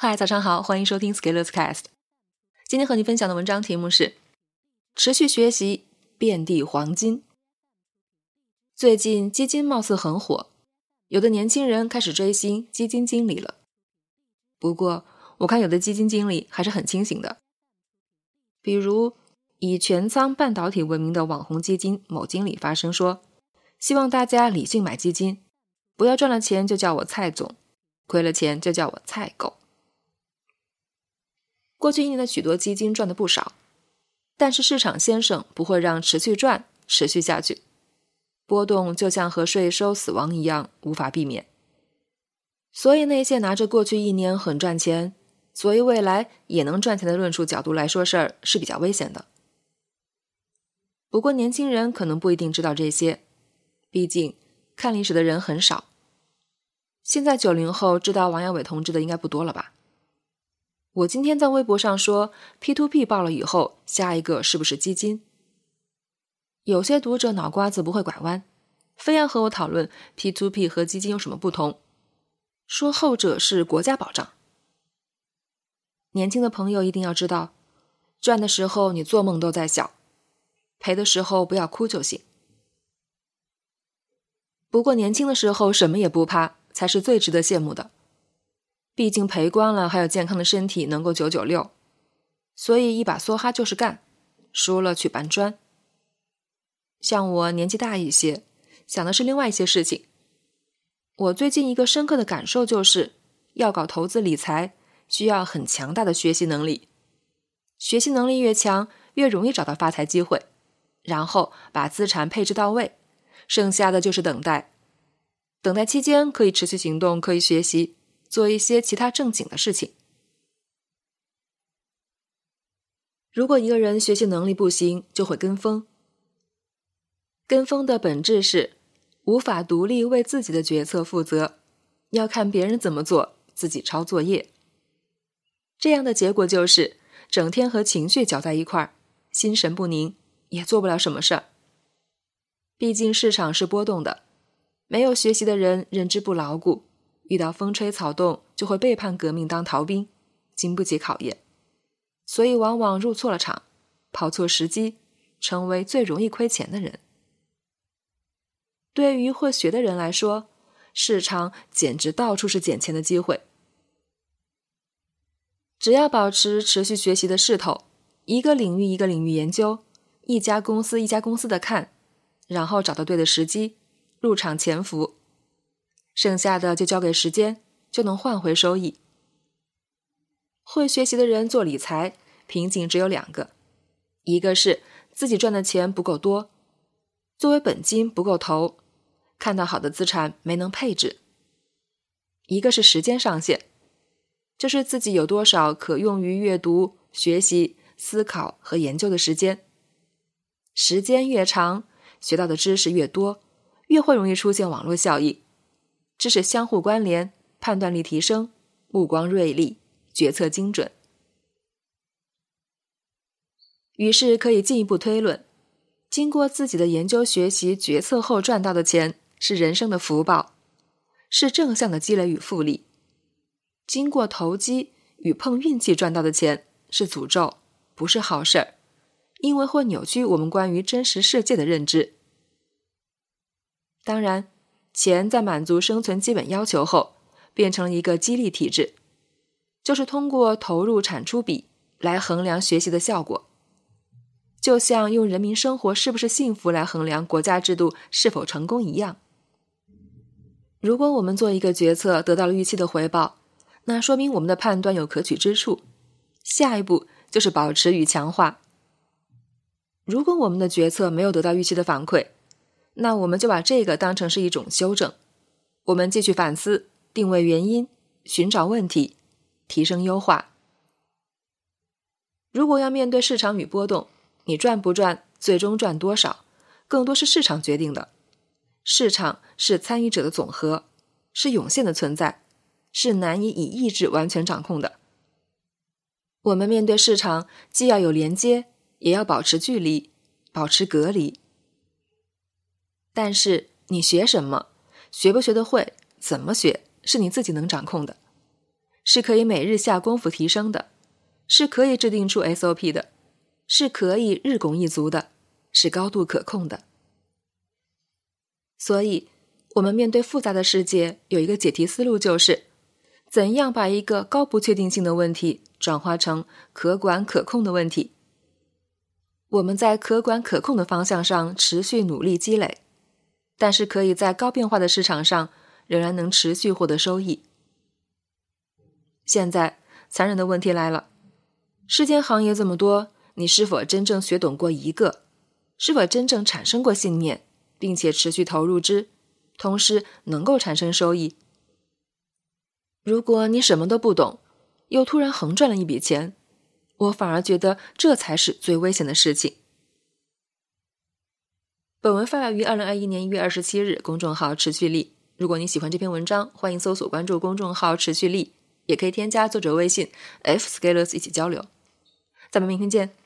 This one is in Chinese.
嗨，早上好，欢迎收听 Scalers Cast。今天和你分享的文章题目是“持续学习，遍地黄金”。最近基金貌似很火，有的年轻人开始追星基金经理了。不过，我看有的基金经理还是很清醒的，比如以全仓半导体闻名的网红基金某经理发声说：“希望大家理性买基金，不要赚了钱就叫我蔡总，亏了钱就叫我蔡狗。”过去一年的许多基金赚的不少，但是市场先生不会让持续赚持续下去，波动就像和税收死亡一样无法避免。所以那些拿着过去一年很赚钱，所以未来也能赚钱的论述角度来说事儿是比较危险的。不过年轻人可能不一定知道这些，毕竟看历史的人很少。现在九零后知道王亚伟同志的应该不多了吧？我今天在微博上说，P to P 爆了以后，下一个是不是基金？有些读者脑瓜子不会拐弯，非要和我讨论 P to P 和基金有什么不同，说后者是国家保障。年轻的朋友一定要知道，赚的时候你做梦都在笑，赔的时候不要哭就行。不过年轻的时候什么也不怕，才是最值得羡慕的。毕竟赔光了，还有健康的身体能够九九六，所以一把梭哈就是干，输了去搬砖。像我年纪大一些，想的是另外一些事情。我最近一个深刻的感受就是，要搞投资理财，需要很强大的学习能力。学习能力越强，越容易找到发财机会，然后把资产配置到位，剩下的就是等待。等待期间可以持续行动，可以学习。做一些其他正经的事情。如果一个人学习能力不行，就会跟风。跟风的本质是无法独立为自己的决策负责，要看别人怎么做，自己抄作业。这样的结果就是整天和情绪搅在一块儿，心神不宁，也做不了什么事儿。毕竟市场是波动的，没有学习的人认知不牢固。遇到风吹草动，就会背叛革命当逃兵，经不起考验，所以往往入错了场，跑错时机，成为最容易亏钱的人。对于会学的人来说，市场简直到处是捡钱的机会。只要保持持续学习的势头，一个领域一个领域研究，一家公司一家公司的看，然后找到对的时机入场潜伏。剩下的就交给时间，就能换回收益。会学习的人做理财，瓶颈只有两个：一个是自己赚的钱不够多，作为本金不够投，看到好的资产没能配置；一个是时间上限，就是自己有多少可用于阅读、学习、思考和研究的时间。时间越长，学到的知识越多，越会容易出现网络效应。知识相互关联，判断力提升，目光锐利，决策精准。于是可以进一步推论：经过自己的研究、学习、决策后赚到的钱，是人生的福报，是正向的积累与复利；经过投机与碰运气赚到的钱，是诅咒，不是好事儿，因为会扭曲我们关于真实世界的认知。当然。钱在满足生存基本要求后，变成了一个激励体制，就是通过投入产出比来衡量学习的效果，就像用人民生活是不是幸福来衡量国家制度是否成功一样。如果我们做一个决策得到了预期的回报，那说明我们的判断有可取之处，下一步就是保持与强化。如果我们的决策没有得到预期的反馈，那我们就把这个当成是一种修正，我们继续反思、定位原因、寻找问题、提升优化。如果要面对市场与波动，你赚不赚，最终赚多少，更多是市场决定的。市场是参与者的总和，是涌现的存在，是难以以意志完全掌控的。我们面对市场，既要有连接，也要保持距离，保持隔离。但是你学什么，学不学得会，怎么学，是你自己能掌控的。是可以每日下功夫提升的，是可以制定出 SOP 的，是可以日拱一卒的，是高度可控的。所以，我们面对复杂的世界，有一个解题思路，就是怎样把一个高不确定性的问题转化成可管可控的问题。我们在可管可控的方向上持续努力积累，但是可以在高变化的市场上仍然能持续获得收益。现在残忍的问题来了：世间行业这么多，你是否真正学懂过一个？是否真正产生过信念，并且持续投入之，同时能够产生收益？如果你什么都不懂，又突然横赚了一笔钱，我反而觉得这才是最危险的事情。本文发表于二零二一年一月二十七日，公众号“持续力”。如果你喜欢这篇文章，欢迎搜索关注公众号“持续力”。也可以添加作者微信 f scalers 一起交流，咱们明天见。